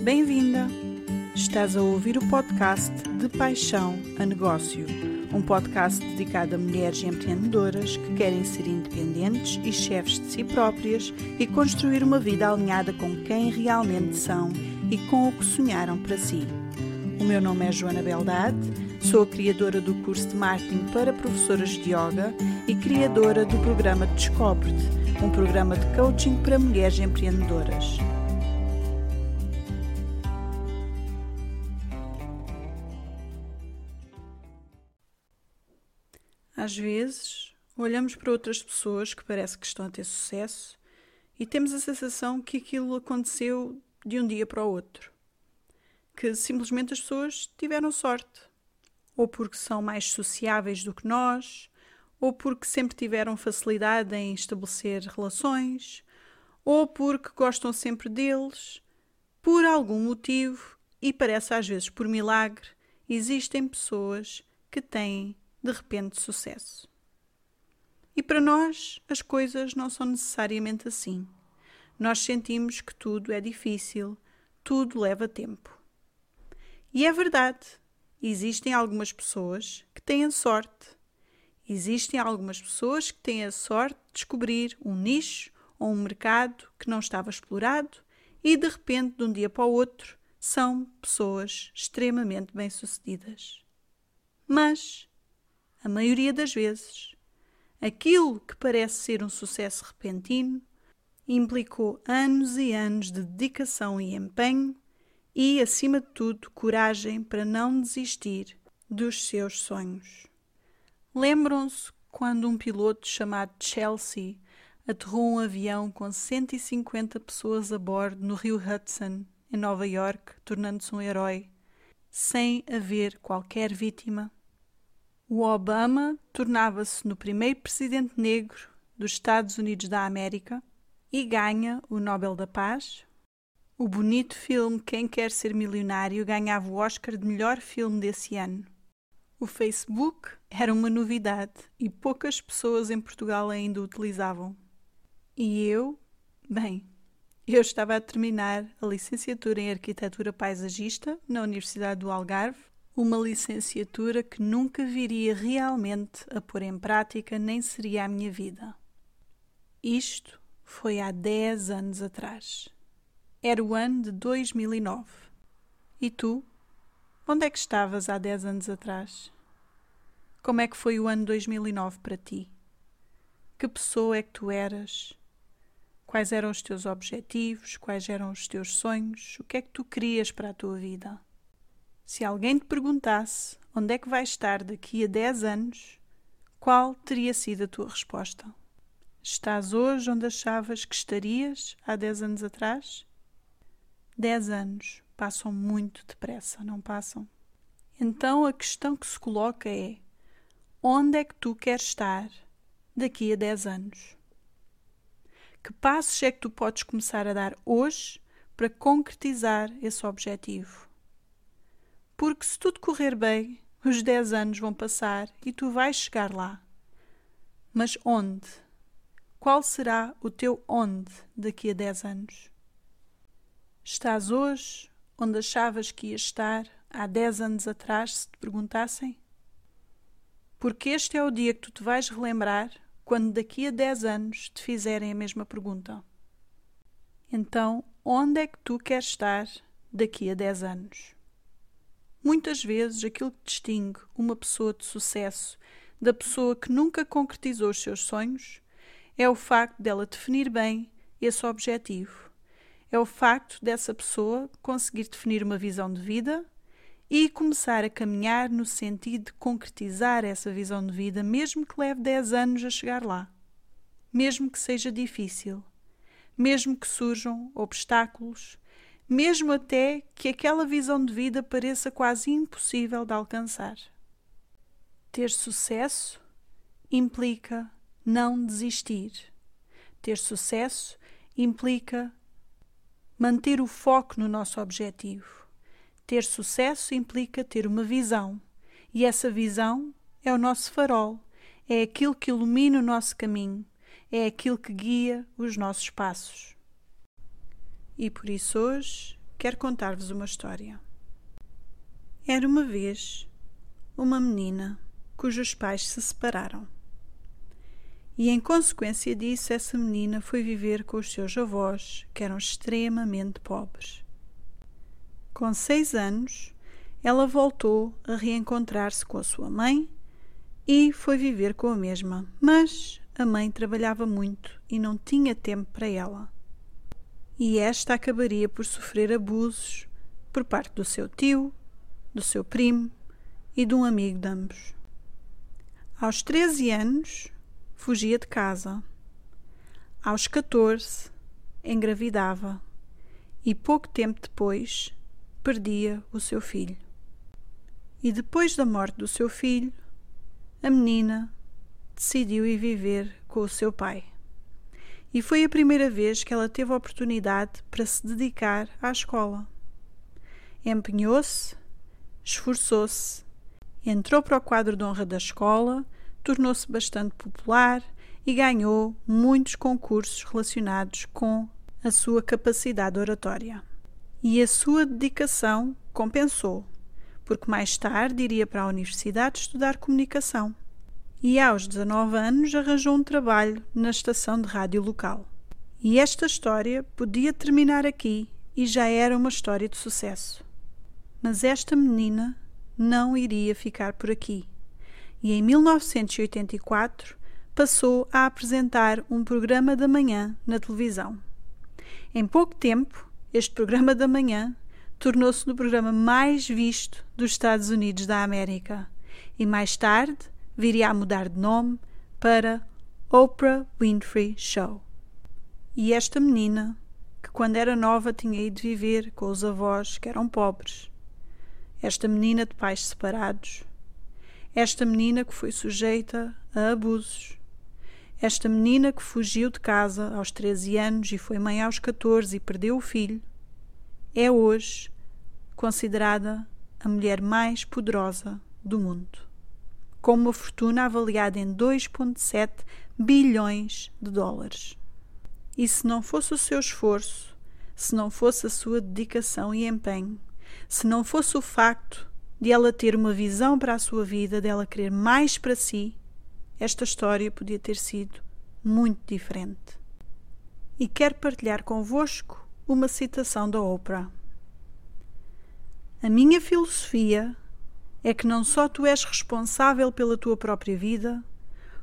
Bem-vinda! Estás a ouvir o podcast De Paixão a Negócio, um podcast dedicado a mulheres empreendedoras que querem ser independentes e chefes de si próprias e construir uma vida alinhada com quem realmente são e com o que sonharam para si. O meu nome é Joana Beldade, sou a criadora do curso de marketing para professoras de yoga e criadora do programa Descobre-te, um programa de coaching para mulheres empreendedoras. Às vezes, olhamos para outras pessoas que parece que estão a ter sucesso e temos a sensação que aquilo aconteceu de um dia para o outro. Que simplesmente as pessoas tiveram sorte. Ou porque são mais sociáveis do que nós, ou porque sempre tiveram facilidade em estabelecer relações, ou porque gostam sempre deles. Por algum motivo, e parece às vezes por milagre, existem pessoas que têm de repente sucesso. E para nós as coisas não são necessariamente assim. Nós sentimos que tudo é difícil, tudo leva tempo. E é verdade, existem algumas pessoas que têm a sorte. Existem algumas pessoas que têm a sorte de descobrir um nicho ou um mercado que não estava explorado e de repente, de um dia para o outro, são pessoas extremamente bem-sucedidas. Mas a maioria das vezes, aquilo que parece ser um sucesso repentino implicou anos e anos de dedicação e empenho e, acima de tudo, coragem para não desistir dos seus sonhos. Lembram-se quando um piloto chamado Chelsea aterrou um avião com 150 pessoas a bordo no rio Hudson, em Nova York, tornando-se um herói, sem haver qualquer vítima? O Obama tornava-se no primeiro presidente negro dos Estados Unidos da América e ganha o Nobel da Paz. O bonito filme Quem Quer Ser Milionário ganhava o Oscar de melhor filme desse ano. O Facebook era uma novidade e poucas pessoas em Portugal ainda o utilizavam. E eu, bem, eu estava a terminar a licenciatura em Arquitetura Paisagista na Universidade do Algarve uma licenciatura que nunca viria realmente a pôr em prática nem seria a minha vida. Isto foi há 10 anos atrás. Era o ano de 2009. E tu? Onde é que estavas há 10 anos atrás? Como é que foi o ano 2009 para ti? Que pessoa é que tu eras? Quais eram os teus objetivos? Quais eram os teus sonhos? O que é que tu querias para a tua vida? Se alguém te perguntasse onde é que vais estar daqui a 10 anos, qual teria sido a tua resposta? Estás hoje onde achavas que estarias há 10 anos atrás? 10 anos passam muito depressa, não passam? Então a questão que se coloca é: onde é que tu queres estar daqui a 10 anos? Que passos é que tu podes começar a dar hoje para concretizar esse objetivo? Porque se tudo correr bem, os 10 anos vão passar e tu vais chegar lá. Mas onde? Qual será o teu onde daqui a 10 anos? Estás hoje onde achavas que ias estar há 10 anos atrás se te perguntassem? Porque este é o dia que tu te vais relembrar quando daqui a 10 anos te fizerem a mesma pergunta. Então, onde é que tu queres estar daqui a 10 anos? Muitas vezes aquilo que distingue uma pessoa de sucesso da pessoa que nunca concretizou os seus sonhos é o facto dela definir bem esse objetivo. É o facto dessa pessoa conseguir definir uma visão de vida e começar a caminhar no sentido de concretizar essa visão de vida, mesmo que leve 10 anos a chegar lá. Mesmo que seja difícil, mesmo que surjam obstáculos, mesmo até que aquela visão de vida pareça quase impossível de alcançar. Ter sucesso implica não desistir. Ter sucesso implica manter o foco no nosso objetivo. Ter sucesso implica ter uma visão, e essa visão é o nosso farol, é aquilo que ilumina o nosso caminho, é aquilo que guia os nossos passos. E por isso hoje quero contar-vos uma história. Era uma vez uma menina cujos pais se separaram. E em consequência disso, essa menina foi viver com os seus avós, que eram extremamente pobres. Com seis anos, ela voltou a reencontrar-se com a sua mãe e foi viver com a mesma, mas a mãe trabalhava muito e não tinha tempo para ela. E esta acabaria por sofrer abusos por parte do seu tio, do seu primo e de um amigo de ambos. Aos 13 anos, fugia de casa. Aos 14, engravidava e pouco tempo depois perdia o seu filho. E depois da morte do seu filho, a menina decidiu ir viver com o seu pai. E foi a primeira vez que ela teve oportunidade para se dedicar à escola. Empenhou-se, esforçou-se, entrou para o quadro de honra da escola, tornou-se bastante popular e ganhou muitos concursos relacionados com a sua capacidade oratória. E a sua dedicação compensou, porque mais tarde iria para a universidade estudar comunicação. E aos 19 anos arranjou um trabalho na estação de rádio local. E esta história podia terminar aqui e já era uma história de sucesso. Mas esta menina não iria ficar por aqui. E em 1984 passou a apresentar um programa da manhã na televisão. Em pouco tempo, este programa da manhã tornou-se no programa mais visto dos Estados Unidos da América e mais tarde viria a mudar de nome para Oprah Winfrey Show. E esta menina, que quando era nova tinha ido viver com os avós que eram pobres, esta menina de pais separados, esta menina que foi sujeita a abusos, esta menina que fugiu de casa aos 13 anos e foi mãe aos 14 e perdeu o filho, é hoje considerada a mulher mais poderosa do mundo, com uma fortuna avaliada em 2,7 bilhões de dólares. E se não fosse o seu esforço, se não fosse a sua dedicação e empenho, se não fosse o facto de ela ter uma visão para a sua vida, dela querer mais para si, esta história podia ter sido muito diferente. E quero partilhar convosco uma citação da Oprah. A minha filosofia é que não só tu és responsável pela tua própria vida,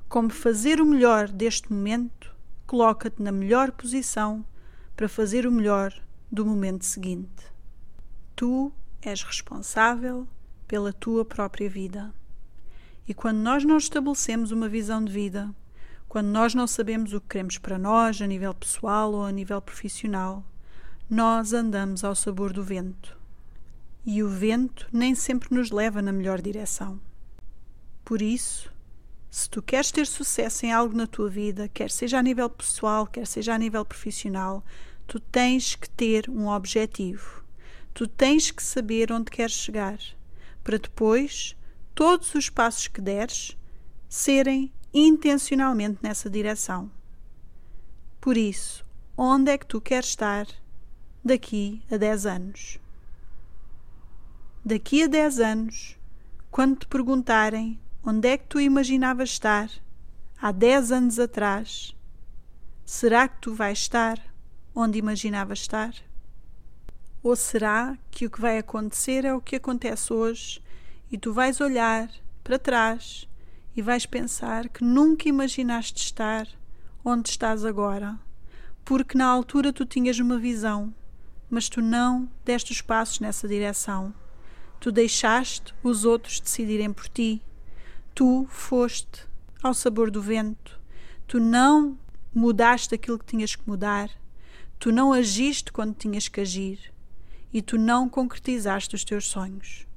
como fazer o melhor deste momento coloca-te na melhor posição para fazer o melhor do momento seguinte. Tu és responsável pela tua própria vida. E quando nós não estabelecemos uma visão de vida, quando nós não sabemos o que queremos para nós, a nível pessoal ou a nível profissional, nós andamos ao sabor do vento. E o vento nem sempre nos leva na melhor direção. Por isso, se tu queres ter sucesso em algo na tua vida, quer seja a nível pessoal, quer seja a nível profissional, tu tens que ter um objetivo. Tu tens que saber onde queres chegar, para depois todos os passos que deres serem intencionalmente nessa direção. Por isso, onde é que tu queres estar daqui a 10 anos? Daqui a 10 anos, quando te perguntarem onde é que tu imaginavas estar há 10 anos atrás, será que tu vais estar onde imaginavas estar? Ou será que o que vai acontecer é o que acontece hoje e tu vais olhar para trás e vais pensar que nunca imaginaste estar onde estás agora, porque na altura tu tinhas uma visão, mas tu não deste os passos nessa direção. Tu deixaste os outros decidirem por ti. Tu foste ao sabor do vento. Tu não mudaste aquilo que tinhas que mudar. Tu não agiste quando tinhas que agir e tu não concretizaste os teus sonhos.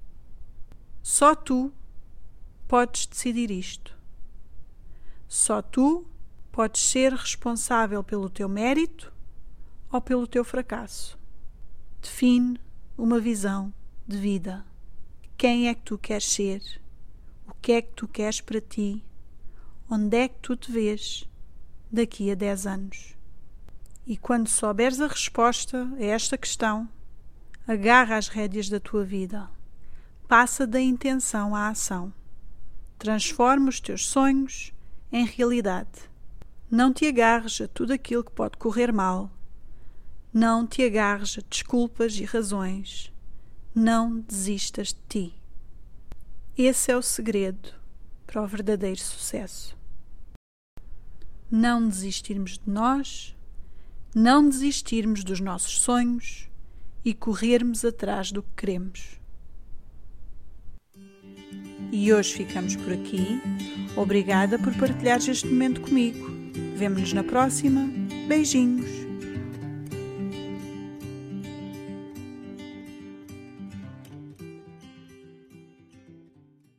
Só tu podes decidir isto. Só tu podes ser responsável pelo teu mérito ou pelo teu fracasso. Define uma visão de vida. Quem é que tu queres ser? O que é que tu queres para ti? Onde é que tu te vês daqui a 10 anos? E quando souberes a resposta a esta questão, Agarra as rédeas da tua vida. Passa da intenção à ação. Transforma os teus sonhos em realidade. Não te agarres a tudo aquilo que pode correr mal. Não te agarres a desculpas e razões. Não desistas de ti. Esse é o segredo para o verdadeiro sucesso. Não desistirmos de nós, não desistirmos dos nossos sonhos e corrermos atrás do que queremos. E hoje ficamos por aqui. Obrigada por partilhares este momento comigo. Vemo-nos na próxima. Beijinhos.